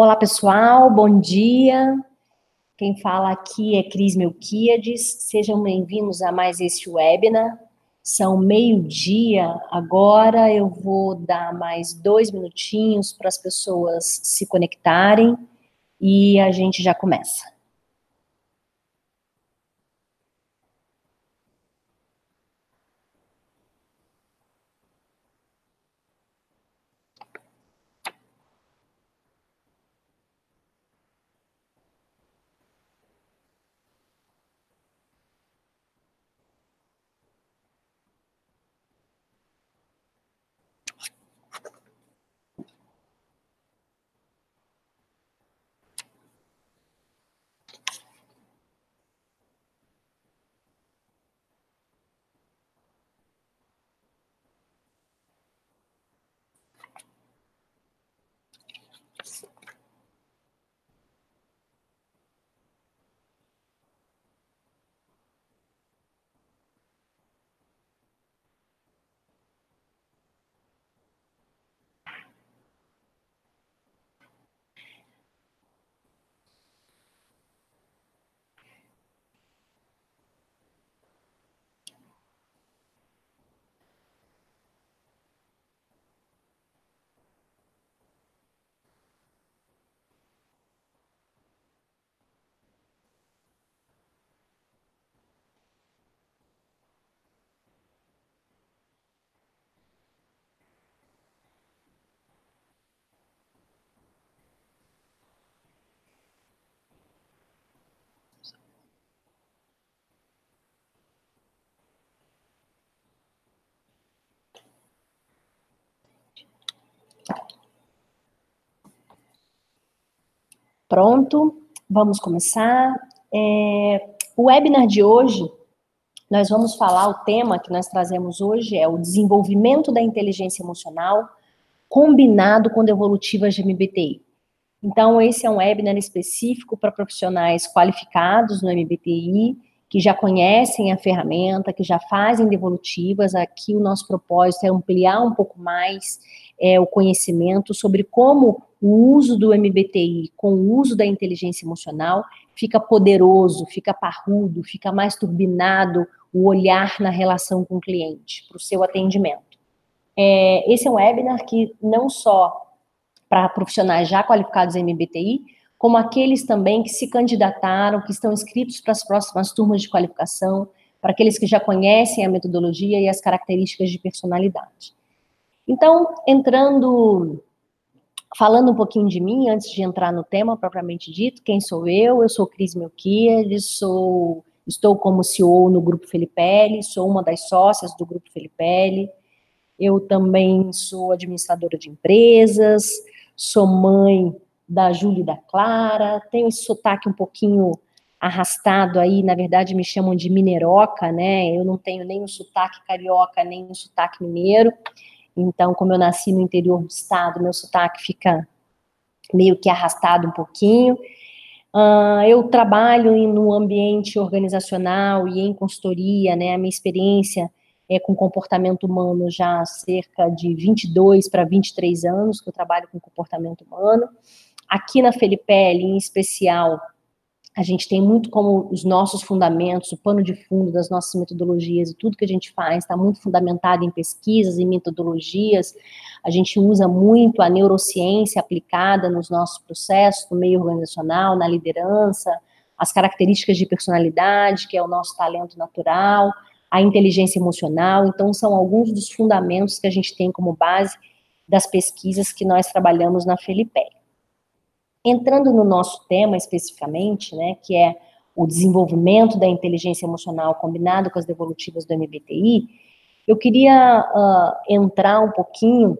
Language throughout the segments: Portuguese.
Olá, pessoal, bom dia. Quem fala aqui é Cris Melquiades. Sejam bem-vindos a mais esse webinar. São meio-dia agora. Eu vou dar mais dois minutinhos para as pessoas se conectarem e a gente já começa. Pronto, vamos começar. É, o webinar de hoje, nós vamos falar, o tema que nós trazemos hoje é o desenvolvimento da inteligência emocional combinado com devolutivas de MBTI. Então, esse é um webinar específico para profissionais qualificados no MBTI, que já conhecem a ferramenta, que já fazem devolutivas. Aqui o nosso propósito é ampliar um pouco mais é, o conhecimento sobre como o uso do MBTI com o uso da inteligência emocional fica poderoso, fica parrudo, fica mais turbinado o olhar na relação com o cliente, para o seu atendimento. É, esse é um webinar que não só para profissionais já qualificados em MBTI, como aqueles também que se candidataram, que estão inscritos para as próximas turmas de qualificação, para aqueles que já conhecem a metodologia e as características de personalidade. Então, entrando Falando um pouquinho de mim, antes de entrar no tema propriamente dito, quem sou eu? Eu sou Cris Melquiades, sou, estou como CEO no Grupo Felipelli, sou uma das sócias do Grupo Felipelli. Eu também sou administradora de empresas, sou mãe da Júlia e da Clara, tenho esse sotaque um pouquinho arrastado aí, na verdade me chamam de mineroca, né? Eu não tenho nem o sotaque carioca, nem o sotaque mineiro. Então, como eu nasci no interior do estado, meu sotaque fica meio que arrastado um pouquinho. Uh, eu trabalho no ambiente organizacional e em consultoria, né? A minha experiência é com comportamento humano já há cerca de 22 para 23 anos que eu trabalho com comportamento humano. Aqui na Felipelli, em especial, a gente tem muito como os nossos fundamentos, o pano de fundo das nossas metodologias e tudo que a gente faz está muito fundamentado em pesquisas e metodologias. A gente usa muito a neurociência aplicada nos nossos processos, no meio organizacional, na liderança, as características de personalidade, que é o nosso talento natural, a inteligência emocional. Então, são alguns dos fundamentos que a gente tem como base das pesquisas que nós trabalhamos na Felipe. Entrando no nosso tema especificamente, né, que é o desenvolvimento da inteligência emocional combinado com as devolutivas do MBTI, eu queria uh, entrar um pouquinho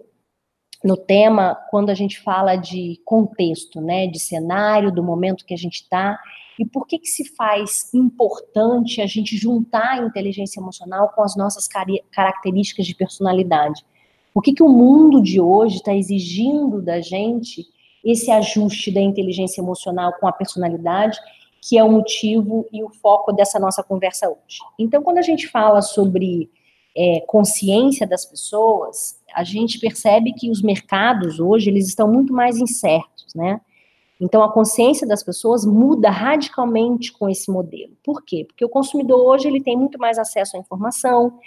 no tema quando a gente fala de contexto, né, de cenário, do momento que a gente está, e por que que se faz importante a gente juntar a inteligência emocional com as nossas características de personalidade. Por que que o mundo de hoje está exigindo da gente esse ajuste da inteligência emocional com a personalidade, que é o motivo e o foco dessa nossa conversa hoje. Então, quando a gente fala sobre é, consciência das pessoas, a gente percebe que os mercados hoje eles estão muito mais incertos, né? Então, a consciência das pessoas muda radicalmente com esse modelo. Por quê? Porque o consumidor hoje ele tem muito mais acesso à informação.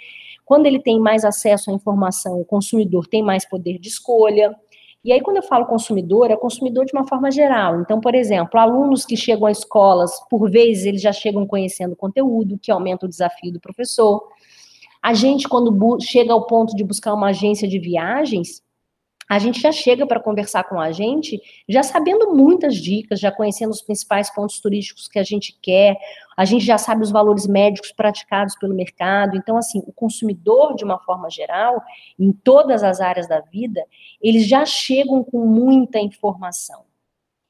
Quando ele tem mais acesso à informação, o consumidor tem mais poder de escolha. E aí, quando eu falo consumidor, é consumidor de uma forma geral. Então, por exemplo, alunos que chegam às escolas, por vezes, eles já chegam conhecendo conteúdo, que aumenta o desafio do professor. A gente, quando chega ao ponto de buscar uma agência de viagens, a gente já chega para conversar com a gente, já sabendo muitas dicas, já conhecendo os principais pontos turísticos que a gente quer, a gente já sabe os valores médicos praticados pelo mercado. Então, assim, o consumidor, de uma forma geral, em todas as áreas da vida, eles já chegam com muita informação.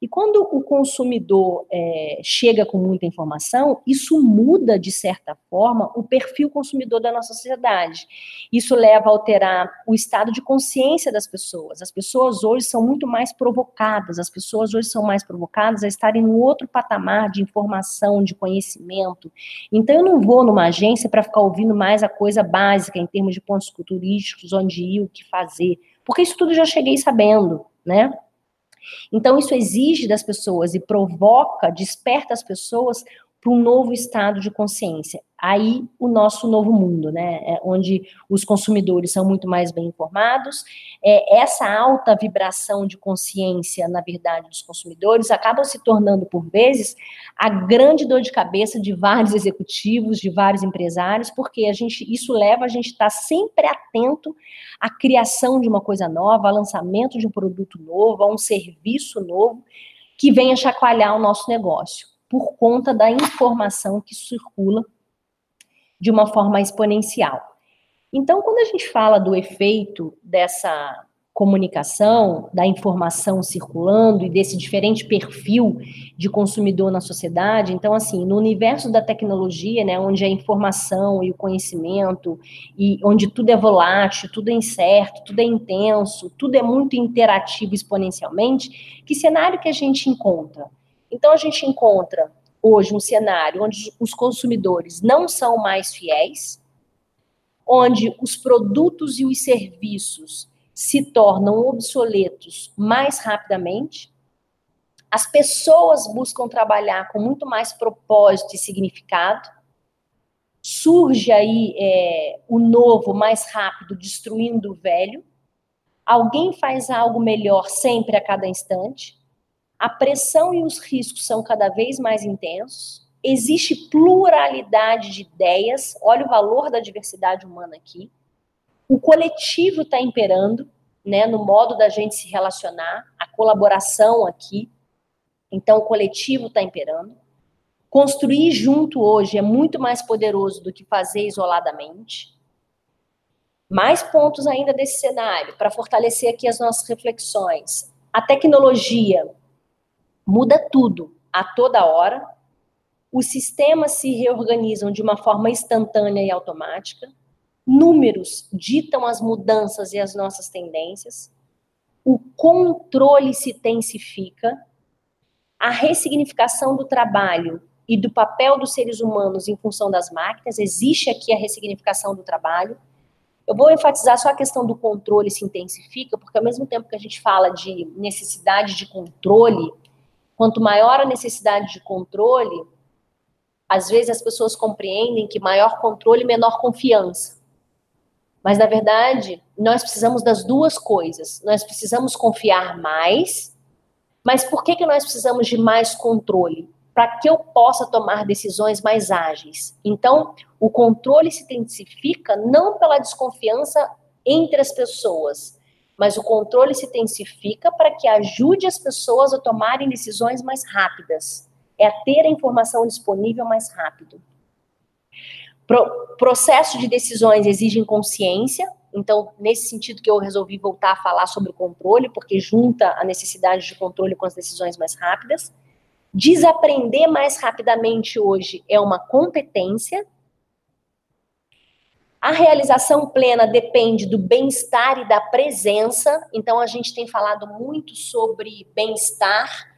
E quando o consumidor é, chega com muita informação, isso muda, de certa forma, o perfil consumidor da nossa sociedade. Isso leva a alterar o estado de consciência das pessoas. As pessoas hoje são muito mais provocadas, as pessoas hoje são mais provocadas a estarem em outro patamar de informação, de conhecimento. Então, eu não vou numa agência para ficar ouvindo mais a coisa básica em termos de pontos turísticos, onde ir, o que fazer, porque isso tudo já cheguei sabendo, né? Então, isso exige das pessoas e provoca, desperta as pessoas para um novo estado de consciência. Aí o nosso novo mundo, né, é onde os consumidores são muito mais bem informados. É, essa alta vibração de consciência, na verdade, dos consumidores acaba se tornando por vezes a grande dor de cabeça de vários executivos, de vários empresários, porque a gente isso leva a gente estar sempre atento à criação de uma coisa nova, ao lançamento de um produto novo, a um serviço novo que venha chacoalhar o nosso negócio por conta da informação que circula de uma forma exponencial. Então, quando a gente fala do efeito dessa comunicação, da informação circulando e desse diferente perfil de consumidor na sociedade. Então, assim, no universo da tecnologia, né, onde a informação e o conhecimento, e onde tudo é volátil, tudo é incerto, tudo é intenso, tudo é muito interativo exponencialmente, que cenário que a gente encontra? Então, a gente encontra hoje um cenário onde os consumidores não são mais fiéis, onde os produtos e os serviços se tornam obsoletos mais rapidamente, as pessoas buscam trabalhar com muito mais propósito e significado, surge aí é, o novo mais rápido, destruindo o velho, alguém faz algo melhor sempre a cada instante, a pressão e os riscos são cada vez mais intensos, existe pluralidade de ideias, olha o valor da diversidade humana aqui, o coletivo está imperando, né, no modo da gente se relacionar, a colaboração aqui, então o coletivo está imperando. Construir junto hoje é muito mais poderoso do que fazer isoladamente. Mais pontos ainda desse cenário, para fortalecer aqui as nossas reflexões. A tecnologia muda tudo a toda hora, os sistemas se reorganizam de uma forma instantânea e automática, números ditam as mudanças e as nossas tendências, o controle se intensifica, a ressignificação do trabalho e do papel dos seres humanos em função das máquinas, existe aqui a ressignificação do trabalho. Eu vou enfatizar só a questão do controle se intensifica, porque ao mesmo tempo que a gente fala de necessidade de controle, Quanto maior a necessidade de controle, às vezes as pessoas compreendem que maior controle, menor confiança. Mas, na verdade, nós precisamos das duas coisas. Nós precisamos confiar mais, mas por que, que nós precisamos de mais controle? Para que eu possa tomar decisões mais ágeis. Então, o controle se intensifica não pela desconfiança entre as pessoas, mas o controle se intensifica para que ajude as pessoas a tomarem decisões mais rápidas. É a ter a informação disponível mais rápido. Pro, processo de decisões exige consciência, então, nesse sentido que eu resolvi voltar a falar sobre o controle, porque junta a necessidade de controle com as decisões mais rápidas. Desaprender mais rapidamente hoje é uma competência, a realização plena depende do bem-estar e da presença. Então, a gente tem falado muito sobre bem-estar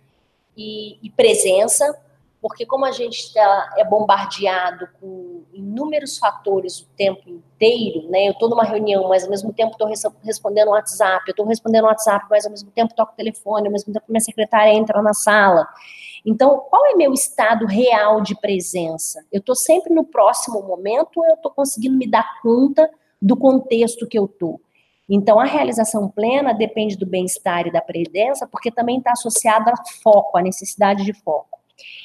e, e, presença. Porque como a gente tá, é bombardeado com inúmeros fatores o tempo inteiro, né? Eu estou numa reunião, mas ao mesmo tempo estou respondendo o WhatsApp, eu estou respondendo o WhatsApp, mas ao mesmo tempo toco o telefone, ao mesmo tempo minha secretária entra na sala. Então, qual é meu estado real de presença? Eu estou sempre no próximo momento ou eu estou conseguindo me dar conta do contexto que eu estou? Então, a realização plena depende do bem-estar e da presença, porque também está associada a foco, a necessidade de foco.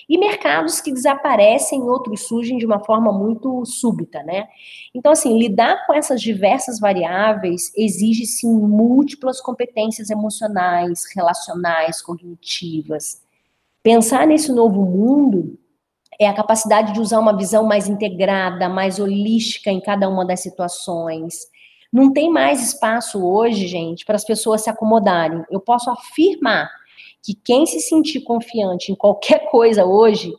E mercados que desaparecem, outros surgem de uma forma muito súbita, né? Então, assim, lidar com essas diversas variáveis exige, sim, múltiplas competências emocionais, relacionais, cognitivas. Pensar nesse novo mundo é a capacidade de usar uma visão mais integrada, mais holística em cada uma das situações. Não tem mais espaço hoje, gente, para as pessoas se acomodarem. Eu posso afirmar que quem se sentir confiante em qualquer coisa hoje,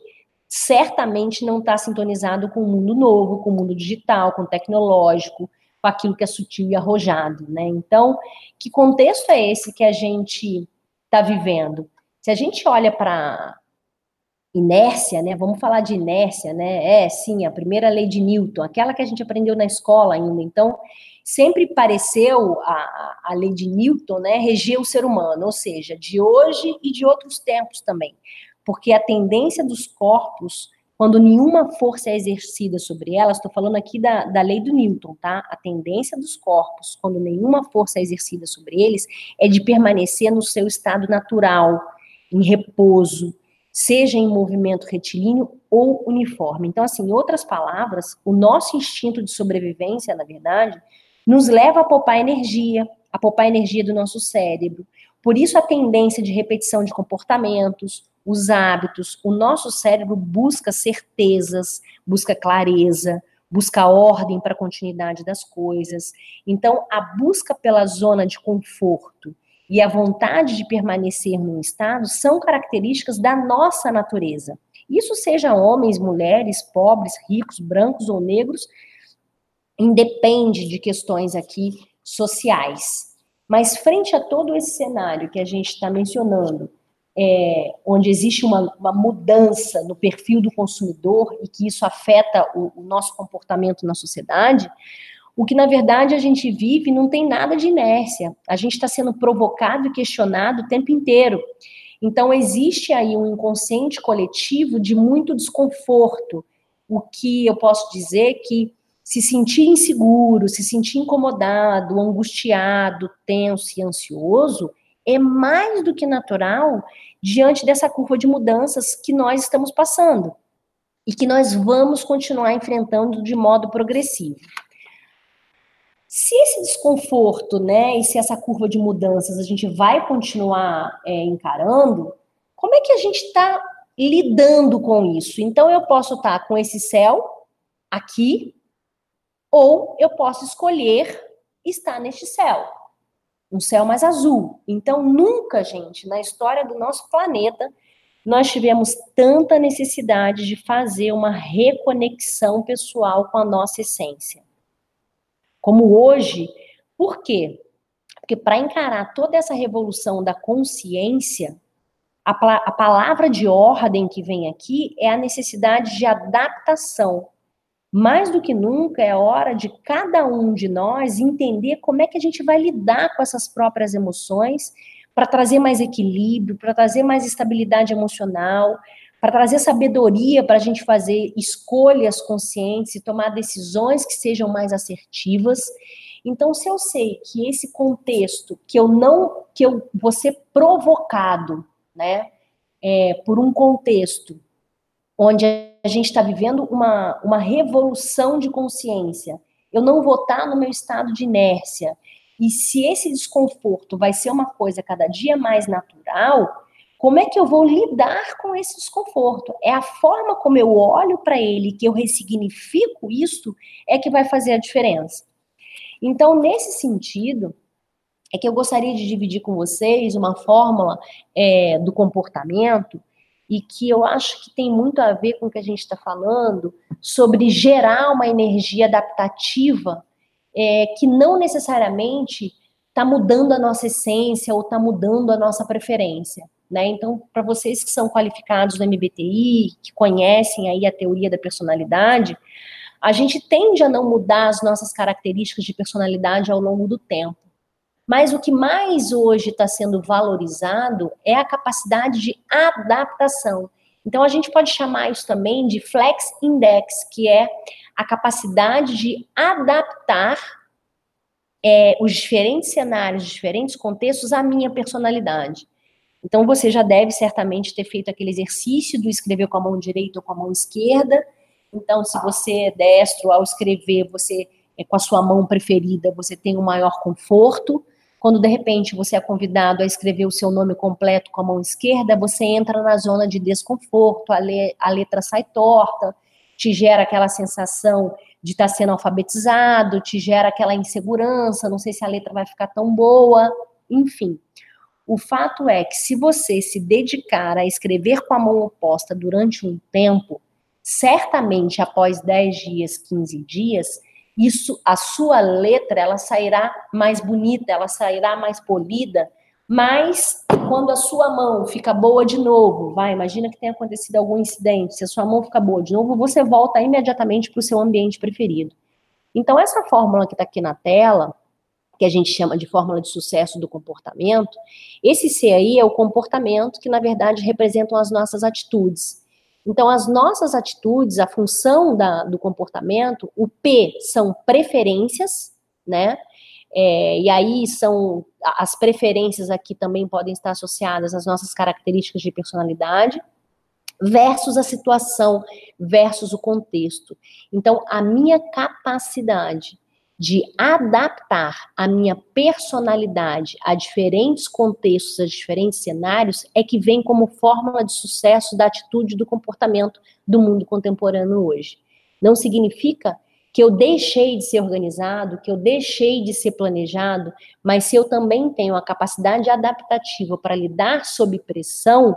certamente não está sintonizado com o mundo novo, com o mundo digital, com o tecnológico, com aquilo que é sutil e arrojado, né? Então, que contexto é esse que a gente está vivendo? Se a gente olha para inércia, né? Vamos falar de inércia, né? É, sim, a primeira lei de Newton, aquela que a gente aprendeu na escola ainda. Então, sempre pareceu a, a lei de Newton, né, reger o ser humano, ou seja, de hoje e de outros tempos também, porque a tendência dos corpos, quando nenhuma força é exercida sobre elas, estou falando aqui da, da lei do Newton, tá? A tendência dos corpos, quando nenhuma força é exercida sobre eles, é de permanecer no seu estado natural, em repouso, seja em movimento retilíneo ou uniforme. Então, assim, em outras palavras, o nosso instinto de sobrevivência, na verdade, nos leva a poupar energia, a poupar energia do nosso cérebro. Por isso a tendência de repetição de comportamentos, os hábitos, o nosso cérebro busca certezas, busca clareza, busca ordem para a continuidade das coisas. Então, a busca pela zona de conforto e a vontade de permanecer num estado são características da nossa natureza. Isso seja homens, mulheres, pobres, ricos, brancos ou negros, independe de questões aqui sociais. Mas frente a todo esse cenário que a gente está mencionando, é, onde existe uma, uma, mudança no perfil do consumidor e que isso afeta o, o nosso comportamento na sociedade, o que na verdade a gente vive não tem nada de inércia. A gente está sendo provocado e questionado o tempo inteiro. Então existe aí um inconsciente coletivo de muito desconforto. O que eu posso dizer que se sentir inseguro, se sentir incomodado, angustiado, tenso e ansioso é mais do que natural diante dessa curva de mudanças que nós estamos passando e que nós vamos continuar enfrentando de modo progressivo. Se esse desconforto, né, e se essa curva de mudanças a gente vai continuar é, encarando, como é que a gente está lidando com isso? Então, eu posso estar tá com esse céu aqui, ou eu posso escolher estar neste céu, um céu mais azul. Então, nunca, gente, na história do nosso planeta, nós tivemos tanta necessidade de fazer uma reconexão pessoal com a nossa essência. Como hoje, por quê? Porque para encarar toda essa revolução da consciência, a, a palavra de ordem que vem aqui é a necessidade de adaptação mais do que nunca é hora de cada um de nós entender como é que a gente vai lidar com essas próprias emoções para trazer mais equilíbrio, para trazer mais estabilidade emocional, para trazer sabedoria para a gente fazer escolhas conscientes e tomar decisões que sejam mais assertivas. Então, se eu sei que esse contexto que eu não, que eu vou ser provocado, né, é, por um contexto onde a gente está vivendo uma, uma revolução de consciência. Eu não vou estar tá no meu estado de inércia. E se esse desconforto vai ser uma coisa cada dia mais natural, como é que eu vou lidar com esse desconforto? É a forma como eu olho para ele, que eu ressignifico isso, é que vai fazer a diferença. Então, nesse sentido, é que eu gostaria de dividir com vocês uma fórmula é, do comportamento e que eu acho que tem muito a ver com o que a gente está falando sobre gerar uma energia adaptativa é, que não necessariamente está mudando a nossa essência ou está mudando a nossa preferência, né? Então, para vocês que são qualificados no MBTI, que conhecem aí a teoria da personalidade, a gente tende a não mudar as nossas características de personalidade ao longo do tempo. Mas o que mais hoje está sendo valorizado é a capacidade de adaptação. Então, a gente pode chamar isso também de flex index, que é a capacidade de adaptar é, os diferentes cenários, os diferentes contextos à minha personalidade. Então, você já deve certamente ter feito aquele exercício do escrever com a mão direita ou com a mão esquerda. Então, se você é destro ao escrever, você é com a sua mão preferida, você tem um maior conforto. Quando de repente você é convidado a escrever o seu nome completo com a mão esquerda, você entra na zona de desconforto, a, le a letra sai torta, te gera aquela sensação de estar tá sendo alfabetizado, te gera aquela insegurança, não sei se a letra vai ficar tão boa, enfim. O fato é que se você se dedicar a escrever com a mão oposta durante um tempo, certamente após 10 dias, 15 dias, isso, a sua letra, ela sairá mais bonita, ela sairá mais polida, mas quando a sua mão fica boa de novo, vai, imagina que tenha acontecido algum incidente, se a sua mão fica boa de novo, você volta imediatamente para o seu ambiente preferido. Então, essa fórmula que está aqui na tela, que a gente chama de fórmula de sucesso do comportamento, esse C aí é o comportamento que, na verdade, representam as nossas atitudes. Então, as nossas atitudes, a função da, do comportamento, o P são preferências, né? É, e aí são as preferências aqui também podem estar associadas às nossas características de personalidade, versus a situação, versus o contexto. Então, a minha capacidade de adaptar a minha personalidade a diferentes contextos, a diferentes cenários, é que vem como fórmula de sucesso da atitude do comportamento do mundo contemporâneo hoje. Não significa que eu deixei de ser organizado, que eu deixei de ser planejado, mas se eu também tenho a capacidade adaptativa para lidar sob pressão,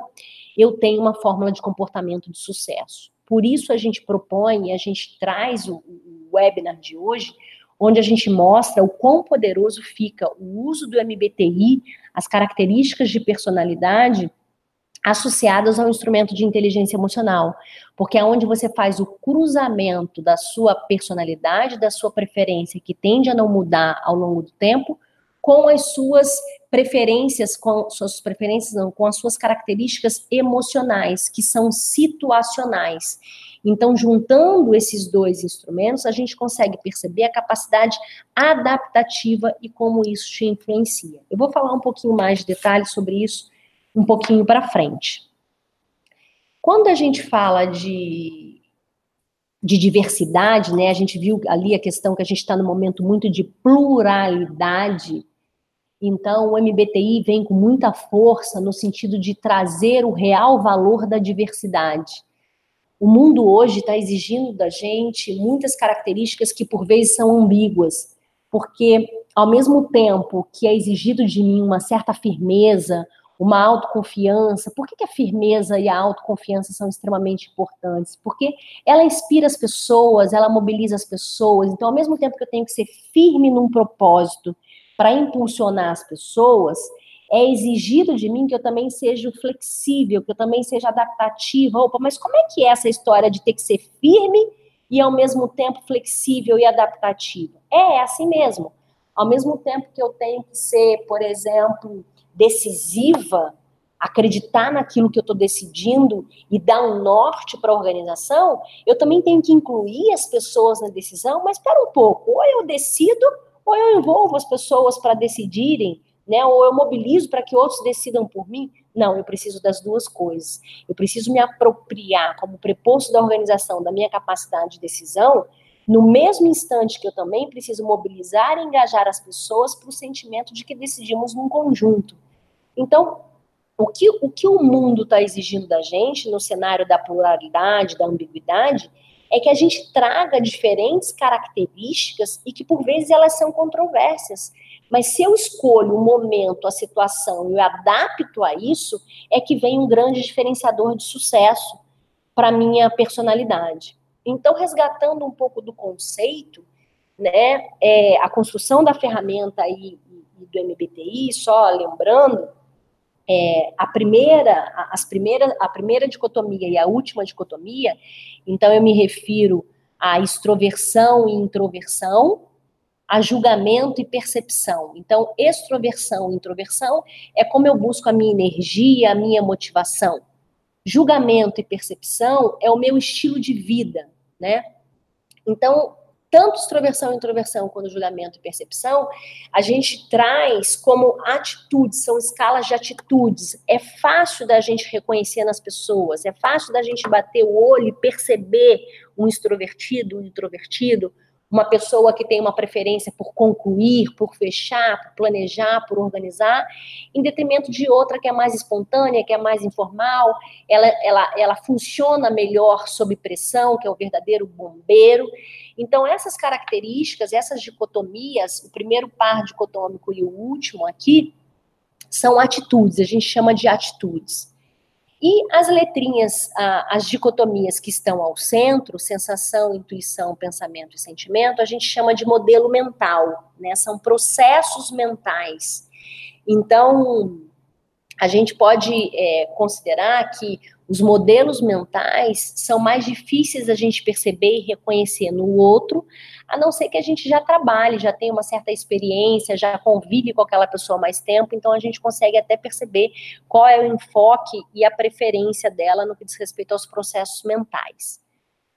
eu tenho uma fórmula de comportamento de sucesso. Por isso a gente propõe, a gente traz o, o webinar de hoje onde a gente mostra o quão poderoso fica o uso do MBTI, as características de personalidade associadas ao instrumento de inteligência emocional, porque é onde você faz o cruzamento da sua personalidade, da sua preferência, que tende a não mudar ao longo do tempo, com as suas preferências, com suas preferências não, com as suas características emocionais, que são situacionais. Então, juntando esses dois instrumentos, a gente consegue perceber a capacidade adaptativa e como isso te influencia. Eu vou falar um pouquinho mais de detalhes sobre isso um pouquinho para frente. Quando a gente fala de, de diversidade, né, a gente viu ali a questão que a gente está no momento muito de pluralidade. Então, o MBTI vem com muita força no sentido de trazer o real valor da diversidade. O mundo hoje está exigindo da gente muitas características que por vezes são ambíguas, porque ao mesmo tempo que é exigido de mim uma certa firmeza, uma autoconfiança, por que, que a firmeza e a autoconfiança são extremamente importantes? Porque ela inspira as pessoas, ela mobiliza as pessoas. Então, ao mesmo tempo que eu tenho que ser firme num propósito para impulsionar as pessoas, é exigido de mim que eu também seja flexível, que eu também seja adaptativa. Opa, mas como é que é essa história de ter que ser firme e ao mesmo tempo flexível e adaptativa? É, é assim mesmo. Ao mesmo tempo que eu tenho que ser, por exemplo, decisiva, acreditar naquilo que eu estou decidindo e dar um norte para a organização, eu também tenho que incluir as pessoas na decisão, mas espera um pouco, ou eu decido, ou eu envolvo as pessoas para decidirem né? Ou eu mobilizo para que outros decidam por mim? Não, eu preciso das duas coisas. Eu preciso me apropriar como preposto da organização da minha capacidade de decisão, no mesmo instante que eu também preciso mobilizar e engajar as pessoas para o sentimento de que decidimos num conjunto. Então, o que o, que o mundo está exigindo da gente no cenário da pluralidade, da ambiguidade, é que a gente traga diferentes características e que por vezes elas são controversas. Mas se eu escolho o momento, a situação e eu adapto a isso, é que vem um grande diferenciador de sucesso para minha personalidade. Então, resgatando um pouco do conceito, né, é, a construção da ferramenta aí, do MBTI, só lembrando, é, a primeira, as primeira, a primeira dicotomia e a última dicotomia, então eu me refiro à extroversão e introversão, a julgamento e percepção. Então, extroversão e introversão é como eu busco a minha energia, a minha motivação. Julgamento e percepção é o meu estilo de vida, né? Então, tanto extroversão e introversão, quanto julgamento e percepção, a gente traz como atitudes, são escalas de atitudes. É fácil da gente reconhecer nas pessoas, é fácil da gente bater o olho e perceber um extrovertido, um introvertido, uma pessoa que tem uma preferência por concluir, por fechar, por planejar, por organizar, em detrimento de outra que é mais espontânea, que é mais informal, ela, ela, ela funciona melhor sob pressão, que é o verdadeiro bombeiro. Então, essas características, essas dicotomias, o primeiro par dicotômico e o último aqui, são atitudes, a gente chama de atitudes. E as letrinhas, as dicotomias que estão ao centro, sensação, intuição, pensamento e sentimento, a gente chama de modelo mental, né? São processos mentais. Então, a gente pode é, considerar que os modelos mentais são mais difíceis da gente perceber e reconhecer no outro, a não ser que a gente já trabalhe, já tenha uma certa experiência, já convive com aquela pessoa mais tempo, então a gente consegue até perceber qual é o enfoque e a preferência dela no que diz respeito aos processos mentais.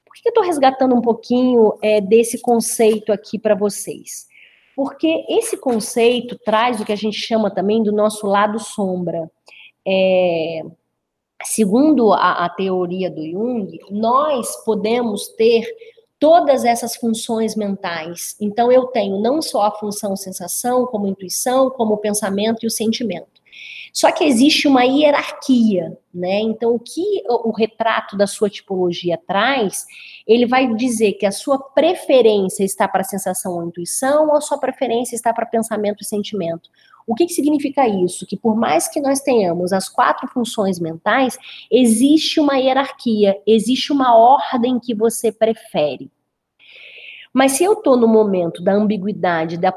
Por que eu estou resgatando um pouquinho é, desse conceito aqui para vocês? Porque esse conceito traz o que a gente chama também do nosso lado sombra. É, segundo a, a teoria do Jung, nós podemos ter todas essas funções mentais. Então, eu tenho não só a função sensação, como intuição, como o pensamento e o sentimento. Só que existe uma hierarquia, né? Então, o que o retrato da sua tipologia traz, ele vai dizer que a sua preferência está para sensação ou intuição, ou a sua preferência está para pensamento e sentimento. O que, que significa isso? Que por mais que nós tenhamos as quatro funções mentais, existe uma hierarquia, existe uma ordem que você prefere. Mas se eu estou no momento da ambiguidade, da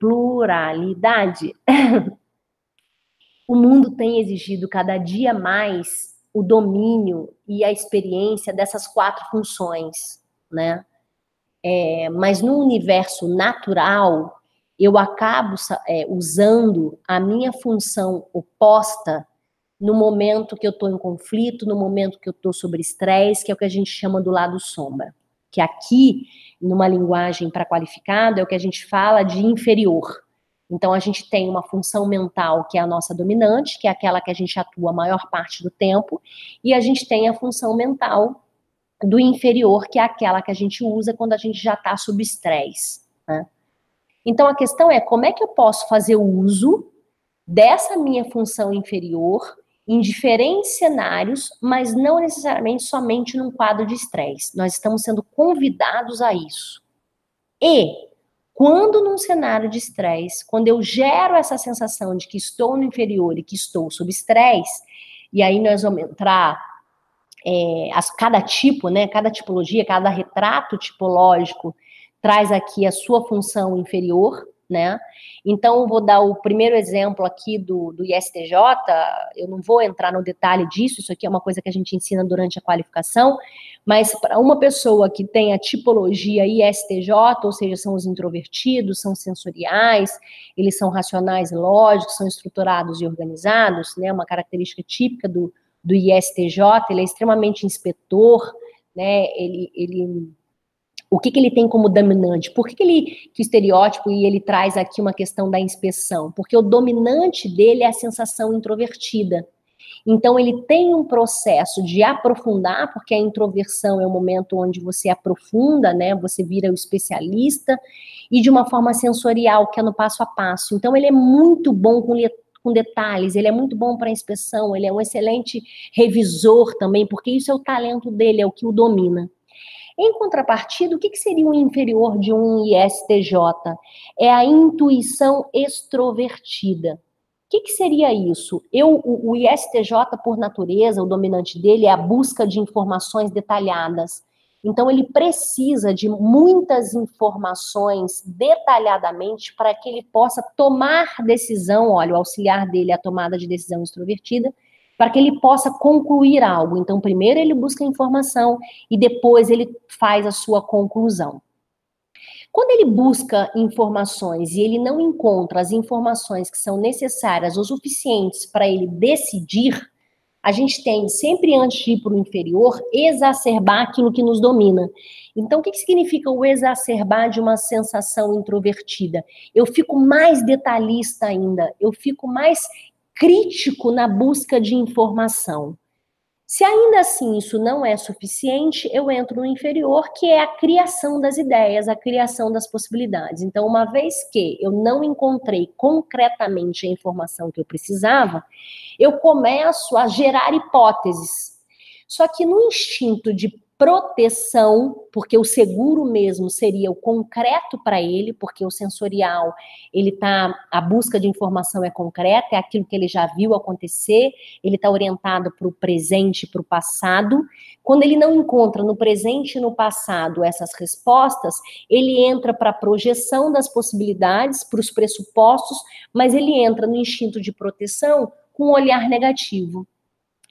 pluralidade, o mundo tem exigido cada dia mais o domínio e a experiência dessas quatro funções, né? É, mas no universo natural, eu acabo é, usando a minha função oposta no momento que eu estou em conflito, no momento que eu estou sobre estresse, que é o que a gente chama do lado sombra. Que aqui, numa linguagem para qualificado, é o que a gente fala de inferior. Então, a gente tem uma função mental que é a nossa dominante, que é aquela que a gente atua a maior parte do tempo, e a gente tem a função mental do inferior, que é aquela que a gente usa quando a gente já está sob estresse. Né? Então a questão é como é que eu posso fazer uso dessa minha função inferior em diferentes cenários, mas não necessariamente somente num quadro de estresse. Nós estamos sendo convidados a isso. E quando num cenário de estresse, quando eu gero essa sensação de que estou no inferior e que estou sob estresse, e aí nós vamos entrar é, as, cada tipo, né, cada tipologia, cada retrato tipológico traz aqui a sua função inferior, né? Então, vou dar o primeiro exemplo aqui do, do ISTJ, eu não vou entrar no detalhe disso, isso aqui é uma coisa que a gente ensina durante a qualificação, mas para uma pessoa que tem a tipologia ISTJ, ou seja, são os introvertidos, são sensoriais, eles são racionais e lógicos, são estruturados e organizados, né? Uma característica típica do, do ISTJ, ele é extremamente inspetor, né? Ele, ele o que, que ele tem como dominante? Por que, que ele que o estereótipo e ele traz aqui uma questão da inspeção? Porque o dominante dele é a sensação introvertida. Então ele tem um processo de aprofundar, porque a introversão é o momento onde você aprofunda, né? Você vira o especialista e de uma forma sensorial, que é no passo a passo. Então ele é muito bom com com detalhes, ele é muito bom para inspeção, ele é um excelente revisor também, porque isso é o talento dele, é o que o domina. Em contrapartida, o que, que seria o inferior de um ISTJ? É a intuição extrovertida. O que, que, seria isso? Eu, o, o, ISTJ, por natureza, o dominante dele é a busca de informações detalhadas. Então, ele precisa de muitas informações detalhadamente para que ele possa tomar decisão. Olha, o auxiliar dele é a tomada de decisão extrovertida, para que ele possa concluir algo. Então, primeiro ele busca informação e depois ele faz a sua conclusão. Quando ele busca informações e ele não encontra as informações que são necessárias ou suficientes para ele decidir, a gente tem sempre antes de ir para o inferior exacerbar aquilo que nos domina. Então, o que, que significa o exacerbar de uma sensação introvertida? Eu fico mais detalhista ainda, eu fico mais crítico na busca de informação. Se ainda assim isso não é suficiente, eu entro no inferior, que é a criação das ideias, a criação das possibilidades. Então, uma vez que eu não encontrei concretamente a informação que eu precisava, eu começo a gerar hipóteses. Só que no instinto de proteção, porque o seguro mesmo seria o concreto para ele, porque o sensorial, ele tá a busca de informação é concreta, é aquilo que ele já viu acontecer, ele está orientado para o presente, para o passado. Quando ele não encontra no presente e no passado essas respostas, ele entra para a projeção das possibilidades, para os pressupostos, mas ele entra no instinto de proteção com um olhar negativo.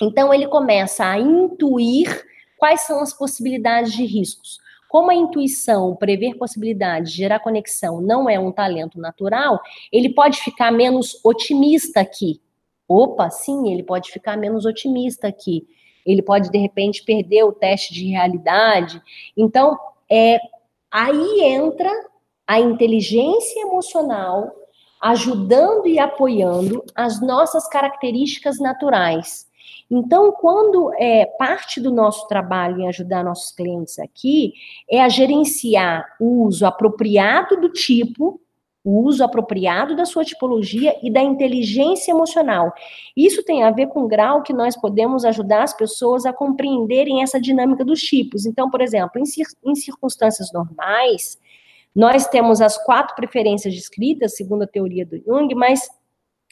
Então ele começa a intuir Quais são as possibilidades de riscos? Como a intuição, prever possibilidades, gerar conexão não é um talento natural, ele pode ficar menos otimista aqui. Opa, sim, ele pode ficar menos otimista aqui. Ele pode, de repente, perder o teste de realidade. Então, é, aí entra a inteligência emocional ajudando e apoiando as nossas características naturais. Então, quando é parte do nosso trabalho em ajudar nossos clientes aqui, é a gerenciar o uso apropriado do tipo, o uso apropriado da sua tipologia e da inteligência emocional. Isso tem a ver com o grau que nós podemos ajudar as pessoas a compreenderem essa dinâmica dos tipos. Então, por exemplo, em, cir em circunstâncias normais, nós temos as quatro preferências descritas, segundo a teoria do Jung, mas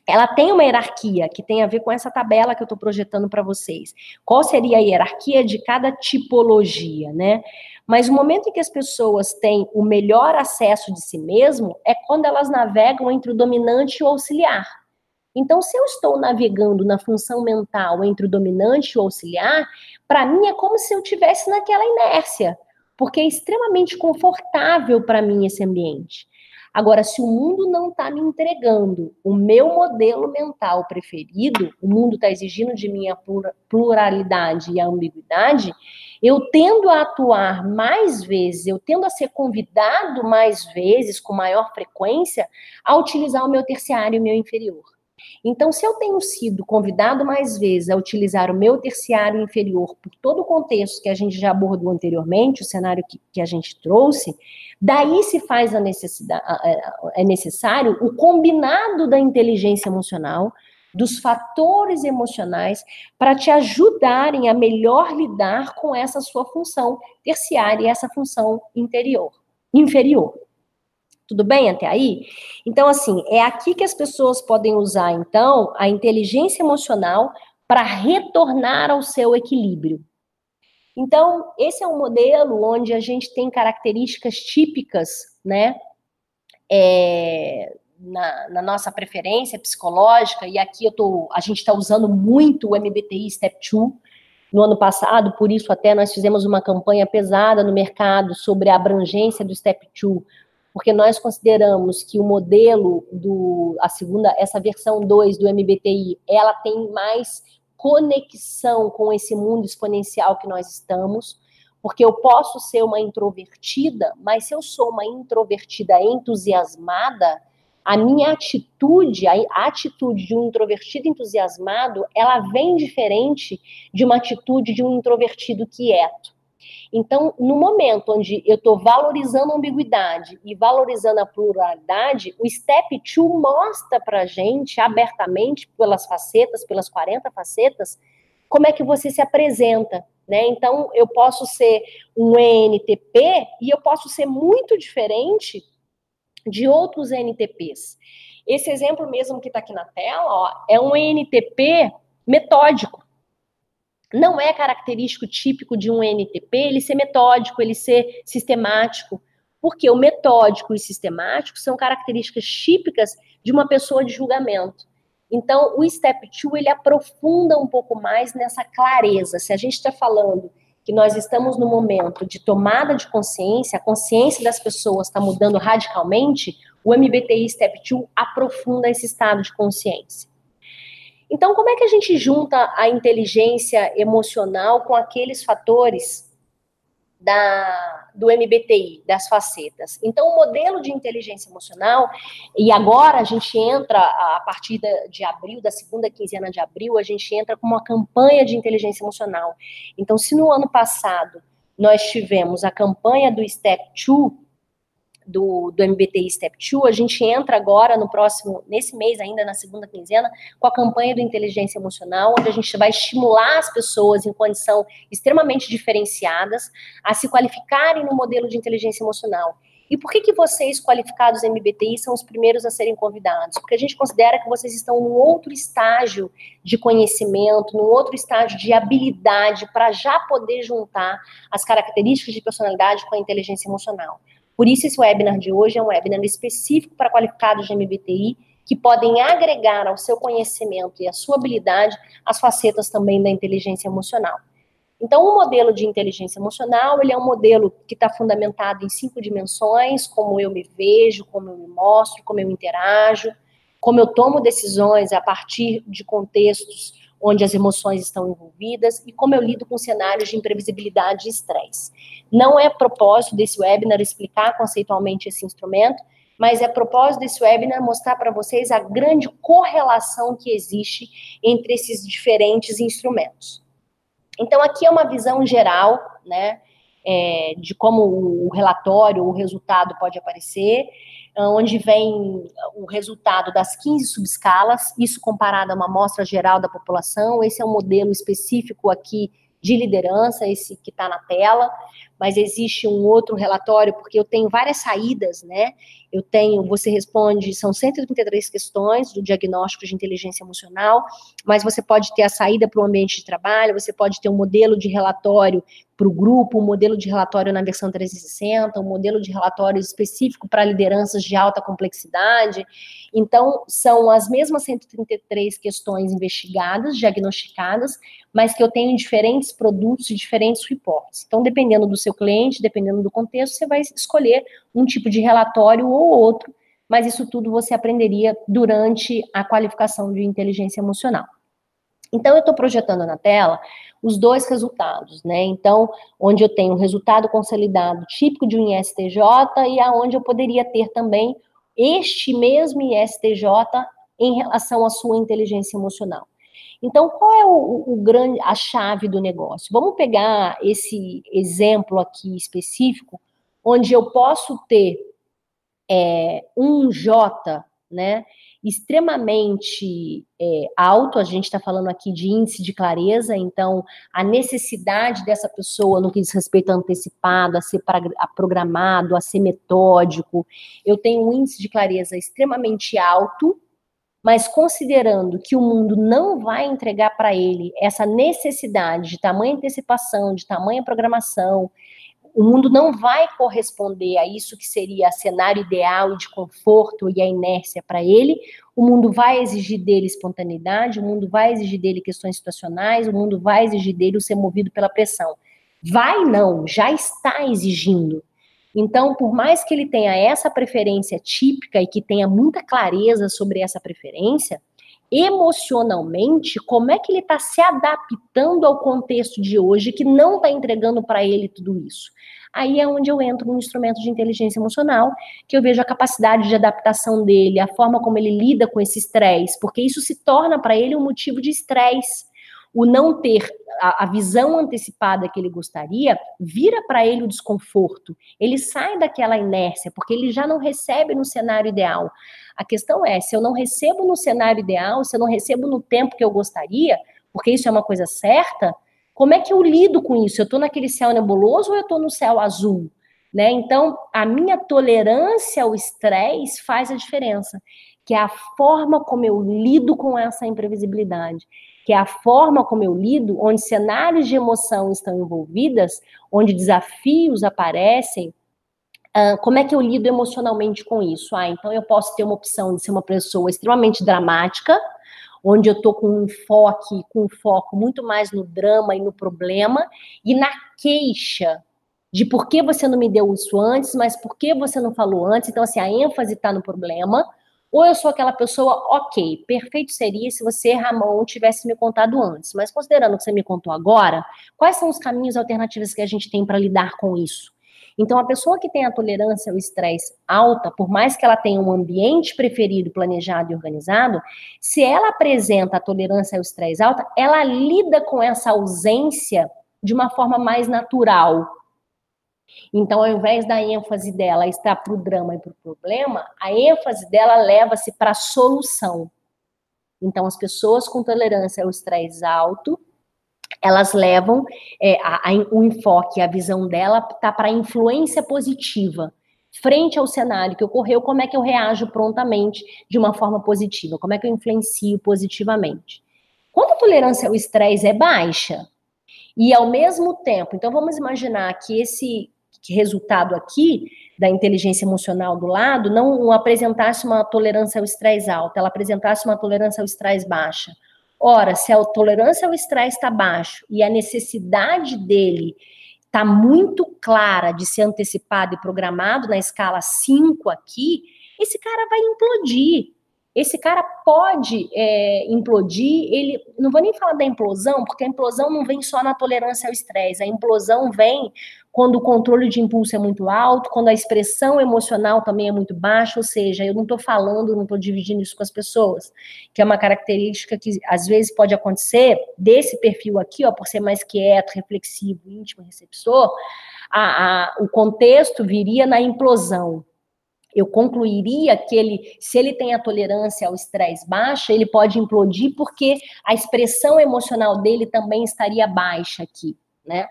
ela tem uma hierarquia que tem a ver com essa tabela que eu estou projetando para vocês. Qual seria a hierarquia de cada tipologia, né? Mas o momento em que as pessoas têm o melhor acesso de si mesmo é quando elas navegam entre o dominante e o auxiliar. Então, se eu estou navegando na função mental entre o dominante e o auxiliar, para mim é como se eu tivesse naquela inércia, porque é extremamente confortável para mim esse ambiente. Agora, se o mundo não está me entregando o meu modelo mental preferido, o mundo está exigindo de mim a pluralidade e a ambiguidade, eu tendo a atuar mais vezes, eu tendo a ser convidado mais vezes, com maior frequência, a utilizar o meu terciário e o meu inferior. Então, se eu tenho sido convidado mais vezes a utilizar o meu terciário inferior por todo o contexto que a gente já abordou anteriormente, o cenário que, que a gente trouxe, daí se faz a necessidade, é necessário o combinado da inteligência emocional, dos fatores emocionais para te ajudarem a melhor lidar com essa sua função terciária e essa função interior, inferior. Tudo bem até aí? Então, assim, é aqui que as pessoas podem usar, então, a inteligência emocional para retornar ao seu equilíbrio. Então, esse é um modelo onde a gente tem características típicas, né, é, na, na, nossa preferência psicológica, e aqui eu tô, a gente está usando muito o MBTI Step 2 no ano passado, por isso até nós fizemos uma campanha pesada no mercado sobre a abrangência do Step 2 porque nós consideramos que o modelo do a segunda, essa versão 2 do MBTI, ela tem mais conexão com esse mundo exponencial que nós estamos, porque eu posso ser uma introvertida, mas se eu sou uma introvertida entusiasmada, a minha atitude, a atitude de um introvertido entusiasmado, ela vem diferente de uma atitude de um introvertido quieto. Então, no momento onde eu estou valorizando a ambiguidade e valorizando a pluralidade, o Step 2 mostra para gente, abertamente, pelas facetas, pelas 40 facetas, como é que você se apresenta. Né? Então, eu posso ser um ENTP e eu posso ser muito diferente de outros ENTPs. Esse exemplo mesmo que está aqui na tela ó, é um ENTP metódico. Não é característico típico de um NTP ele ser metódico, ele ser sistemático, porque o metódico e sistemático são características típicas de uma pessoa de julgamento. Então, o step 2 ele aprofunda um pouco mais nessa clareza. Se a gente está falando que nós estamos no momento de tomada de consciência, a consciência das pessoas está mudando radicalmente, o MBTI Step 2 aprofunda esse estado de consciência. Então, como é que a gente junta a inteligência emocional com aqueles fatores da, do MBTI, das facetas. Então, o modelo de inteligência emocional, e agora a gente entra, a partir de abril, da segunda quinzena de abril, a gente entra com uma campanha de inteligência emocional. Então, se no ano passado nós tivemos a campanha do Step 2, do, do MBTI Step 2, a gente entra agora no próximo, nesse mês ainda, na segunda quinzena, com a campanha do Inteligência Emocional, onde a gente vai estimular as pessoas em condição extremamente diferenciadas a se qualificarem no modelo de inteligência emocional. E por que, que vocês, qualificados MBTI, são os primeiros a serem convidados? Porque a gente considera que vocês estão num outro estágio de conhecimento, num outro estágio de habilidade para já poder juntar as características de personalidade com a inteligência emocional. Por isso, esse webinar de hoje é um webinar específico para qualificados de MBTI, que podem agregar ao seu conhecimento e à sua habilidade as facetas também da inteligência emocional. Então, o modelo de inteligência emocional, ele é um modelo que está fundamentado em cinco dimensões, como eu me vejo, como eu me mostro, como eu interajo, como eu tomo decisões a partir de contextos onde as emoções estão envolvidas e como eu lido com cenários de imprevisibilidade e estresse. Não é propósito desse webinar explicar conceitualmente esse instrumento, mas é propósito desse webinar mostrar para vocês a grande correlação que existe entre esses diferentes instrumentos. Então, aqui é uma visão geral, né, é, de como o relatório, o resultado pode aparecer onde vem o resultado das 15 subescalas, isso comparado a uma amostra geral da população. Esse é um modelo específico aqui de liderança, esse que está na tela, mas existe um outro relatório, porque eu tenho várias saídas, né? Eu tenho, você responde, são 133 questões do diagnóstico de inteligência emocional, mas você pode ter a saída para o ambiente de trabalho, você pode ter um modelo de relatório para o grupo, um modelo de relatório na versão 360, um modelo de relatório específico para lideranças de alta complexidade. Então, são as mesmas 133 questões investigadas, diagnosticadas, mas que eu tenho diferentes produtos e diferentes reports. Então, dependendo do seu cliente, dependendo do contexto, você vai escolher um tipo de relatório ou outro, mas isso tudo você aprenderia durante a qualificação de inteligência emocional. Então, eu estou projetando na tela os dois resultados, né? Então, onde eu tenho um resultado consolidado típico de um ISTJ e aonde eu poderia ter também este mesmo ISTJ em relação à sua inteligência emocional. Então, qual é o, o, grande, a chave do negócio? Vamos pegar esse exemplo aqui específico, onde eu posso ter é, um J, né? extremamente é, alto, a gente está falando aqui de índice de clareza, então a necessidade dessa pessoa no que diz respeito a antecipado, a ser a programado, a ser metódico, eu tenho um índice de clareza extremamente alto, mas considerando que o mundo não vai entregar para ele essa necessidade de tamanha antecipação, de tamanha programação, o mundo não vai corresponder a isso que seria cenário ideal de conforto e a inércia para ele. O mundo vai exigir dele espontaneidade, o mundo vai exigir dele questões situacionais, o mundo vai exigir dele ser movido pela pressão. Vai não, já está exigindo. Então, por mais que ele tenha essa preferência típica e que tenha muita clareza sobre essa preferência, emocionalmente, como é que ele está se adaptando ao contexto de hoje que não está entregando para ele tudo isso? Aí é onde eu entro no instrumento de inteligência emocional, que eu vejo a capacidade de adaptação dele, a forma como ele lida com esse estresse, porque isso se torna para ele um motivo de estresse. O não ter a, visão antecipada que ele gostaria vira para ele o desconforto. Ele sai daquela inércia, porque ele já não recebe no cenário ideal. A questão é, se eu não recebo no cenário ideal, se eu não recebo no tempo que eu gostaria, porque isso é uma coisa certa, como é que eu lido com isso? Eu estou naquele céu nebuloso ou eu estou no céu azul? Né? Então, a minha tolerância ao estresse faz a diferença. que é a forma como eu lido com essa imprevisibilidade, que é a forma como eu lido, onde cenários de emoção estão envolvidas, onde desafios aparecem, uh, como é que eu lido emocionalmente com isso? Ah, então eu posso ter uma opção de ser uma pessoa extremamente dramática, onde eu estou com um enfoque, com um foco muito mais no drama e no problema, e na queixa de por que você não me deu isso antes, mas por que você não falou antes. Então, assim, a ênfase está no problema, ou eu sou aquela pessoa, ok, perfeito seria se você, Ramon, tivesse me contado antes, mas considerando que você me contou agora, quais são os caminhos alternativos que a gente tem para lidar com isso? Então, a pessoa que tem a tolerância ao estresse alta, por mais que ela tenha um ambiente preferido, planejado e organizado, se ela apresenta a tolerância ao estresse alta, ela lida com essa ausência de uma forma mais natural. Então, ao invés da ênfase dela estar para o drama e para o problema, a ênfase dela leva-se para a solução. Então, as pessoas com tolerância ao estresse alto, elas levam é, a, a, o enfoque, a visão dela tá para influência positiva. Frente ao cenário que ocorreu, como é que eu reajo prontamente de uma forma positiva? Como é que eu influencio positivamente? Quando a tolerância ao estresse é baixa, e ao mesmo tempo, então vamos imaginar que esse resultado aqui da inteligência emocional do lado não apresentasse uma tolerância ao estresse alta, ela apresentasse uma tolerância ao estresse baixa. Ora, se a tolerância ao estresse está baixo e a necessidade dele está muito clara de ser antecipado e programado na escala 5 aqui, esse cara vai implodir. Esse cara pode é, implodir, ele não vou nem falar da implosão, porque a implosão não vem só na tolerância ao estresse, a implosão vem quando o controle de impulso é muito alto, quando a expressão emocional também é muito baixa, ou seja, eu não estou falando, não estou dividindo isso com as pessoas, que é uma característica que às vezes pode acontecer desse perfil aqui, ó, por ser mais quieto, reflexivo, íntimo, receptor, a, a, o contexto viria na implosão. Eu concluiria que ele, se ele tem a tolerância ao estresse baixa, ele pode implodir porque a expressão emocional dele também estaria baixa aqui, né?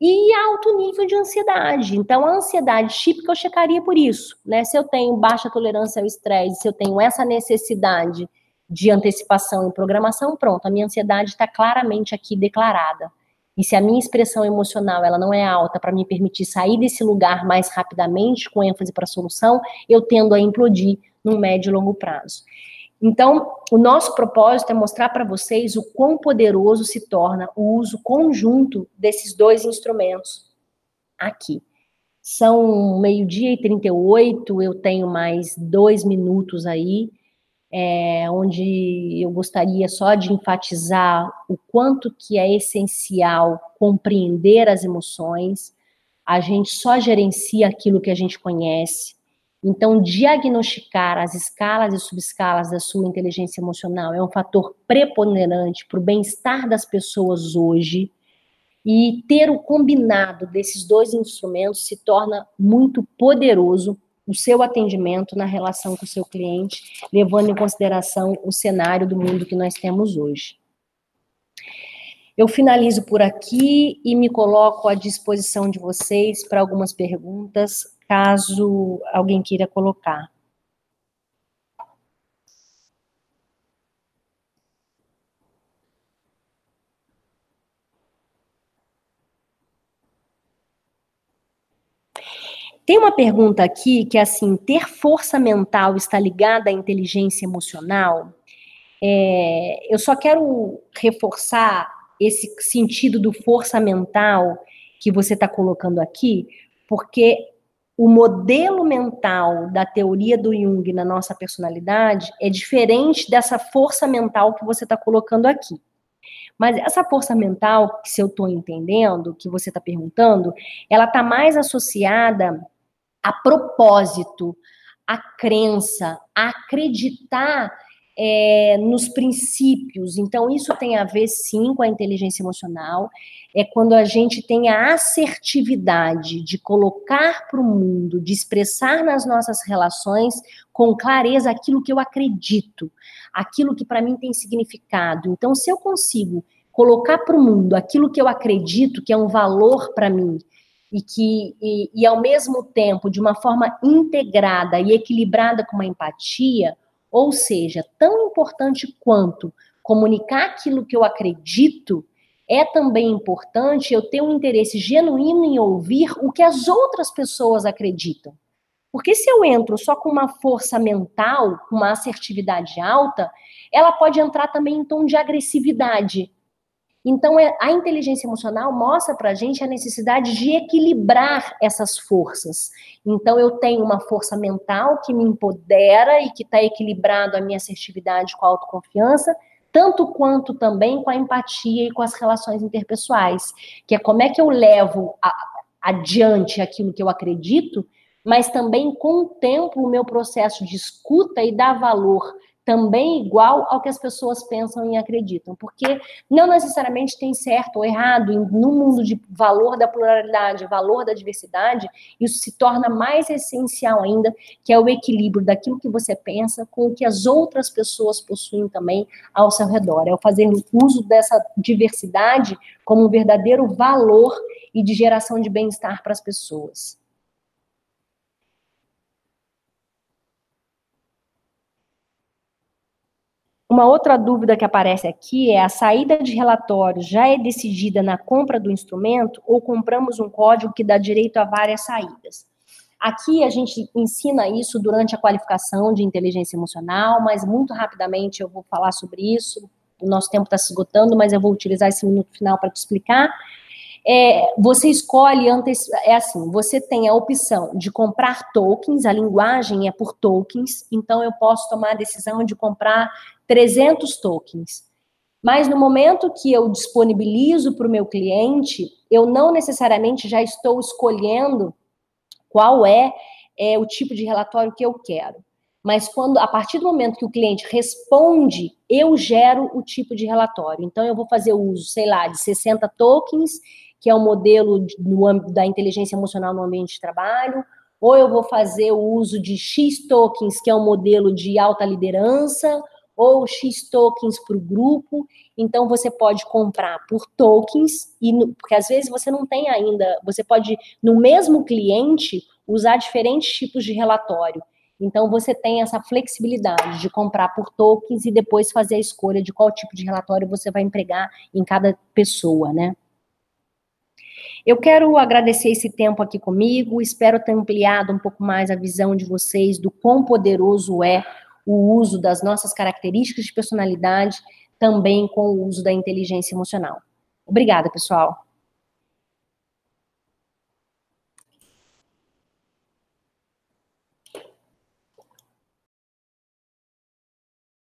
e alto nível de ansiedade. Então, a ansiedade típica eu checaria por isso, né? Se eu tenho baixa tolerância ao estresse, se eu tenho essa necessidade de antecipação e programação, pronto, a minha ansiedade está claramente aqui declarada. E se a minha expressão emocional ela não é alta para me permitir sair desse lugar mais rapidamente, com ênfase para a solução, eu tendo a implodir no médio e longo prazo. Então, o nosso propósito é mostrar para vocês o quão poderoso se torna o uso conjunto desses dois instrumentos aqui. São meio-dia e 38, eu tenho mais dois minutos aí, é, onde eu gostaria só de enfatizar o quanto que é essencial compreender as emoções. A gente só gerencia aquilo que a gente conhece. Então, diagnosticar as escalas e subescalas da sua inteligência emocional é um fator preponderante para o bem-estar das pessoas hoje. E ter o combinado desses dois instrumentos se torna muito poderoso o seu atendimento na relação com o seu cliente, levando em consideração o cenário do mundo que nós temos hoje. Eu finalizo por aqui e me coloco à disposição de vocês para algumas perguntas caso alguém queira colocar. Tem uma pergunta aqui que é assim: ter força mental está ligada à inteligência emocional? É, eu só quero reforçar esse sentido do força mental que você está colocando aqui, porque o modelo mental da teoria do Jung na nossa personalidade é diferente dessa força mental que você está colocando aqui. Mas essa força mental, se eu estou entendendo, que você está perguntando, ela está mais associada a propósito, a crença, a acreditar é, nos princípios. Então, isso tem a ver, sim, com a inteligência emocional. É quando a gente tem a assertividade de colocar para o mundo, de expressar nas nossas relações com clareza aquilo que eu acredito, aquilo que para mim tem significado. Então, se eu consigo colocar para o mundo aquilo que eu acredito que é um valor para mim, e que e, e, ao mesmo tempo de uma forma integrada e equilibrada com uma empatia, Ou seja, tão importante quanto comunicar aquilo que eu acredito, é também importante eu ter um interesse genuíno em ouvir o que as outras pessoas acreditam. Porque se eu entro só com uma força mental, com uma assertividade alta, ela pode entrar também em tom de agressividade. Então, é, a inteligência emocional mostra para a gente a necessidade de equilibrar essas forças. Então, eu tenho uma força mental que me empodera e que está equilibrado a minha assertividade com a autoconfiança, tanto quanto também com a empatia e com as relações interpessoais, que é como é que eu levo a, adiante aquilo que eu acredito, mas também com o meu processo de escuta e dar valor também igual ao que as pessoas pensam e acreditam, porque não necessariamente tem certo ou errado, no mundo de valor da pluralidade, valor da diversidade, isso se torna mais essencial ainda, que é o equilíbrio daquilo que você pensa com o que as outras pessoas possuem também ao seu redor, é o fazer uso dessa diversidade como um verdadeiro valor e de geração de bem-estar para as pessoas. Uma outra dúvida que aparece aqui é: a saída de relatório já é decidida na compra do instrumento ou compramos um código que dá direito a várias saídas? Aqui a gente ensina isso durante a qualificação de inteligência emocional, mas muito rapidamente eu vou falar sobre isso. O nosso tempo está se esgotando, mas eu vou utilizar esse minuto final para te explicar. É, você escolhe antes, é assim, você tem a opção de comprar tokens, a linguagem é por tokens, então eu posso tomar a decisão de comprar 300 tokens. Mas no momento que eu disponibilizo para o meu cliente, eu não necessariamente já estou escolhendo qual é, é o tipo de relatório que eu quero. Mas quando, a partir do momento que o cliente responde, eu gero o tipo de relatório. Então, eu vou fazer uso, sei lá, de 60 tokens, que é o modelo no, da inteligência emocional no ambiente de trabalho, ou eu vou fazer o uso de X tokens, que é o modelo de alta liderança, ou X tokens para o grupo. Então você pode comprar por tokens e porque às vezes você não tem ainda, você pode no mesmo cliente usar diferentes tipos de relatório. Então você tem essa flexibilidade de comprar por tokens e depois fazer a escolha de qual tipo de relatório você vai empregar em cada pessoa, né? Eu quero agradecer esse tempo aqui comigo, espero ter ampliado um pouco mais a visão de vocês do quão poderoso é o uso das nossas características de personalidade também com o uso da inteligência emocional. Obrigada, pessoal.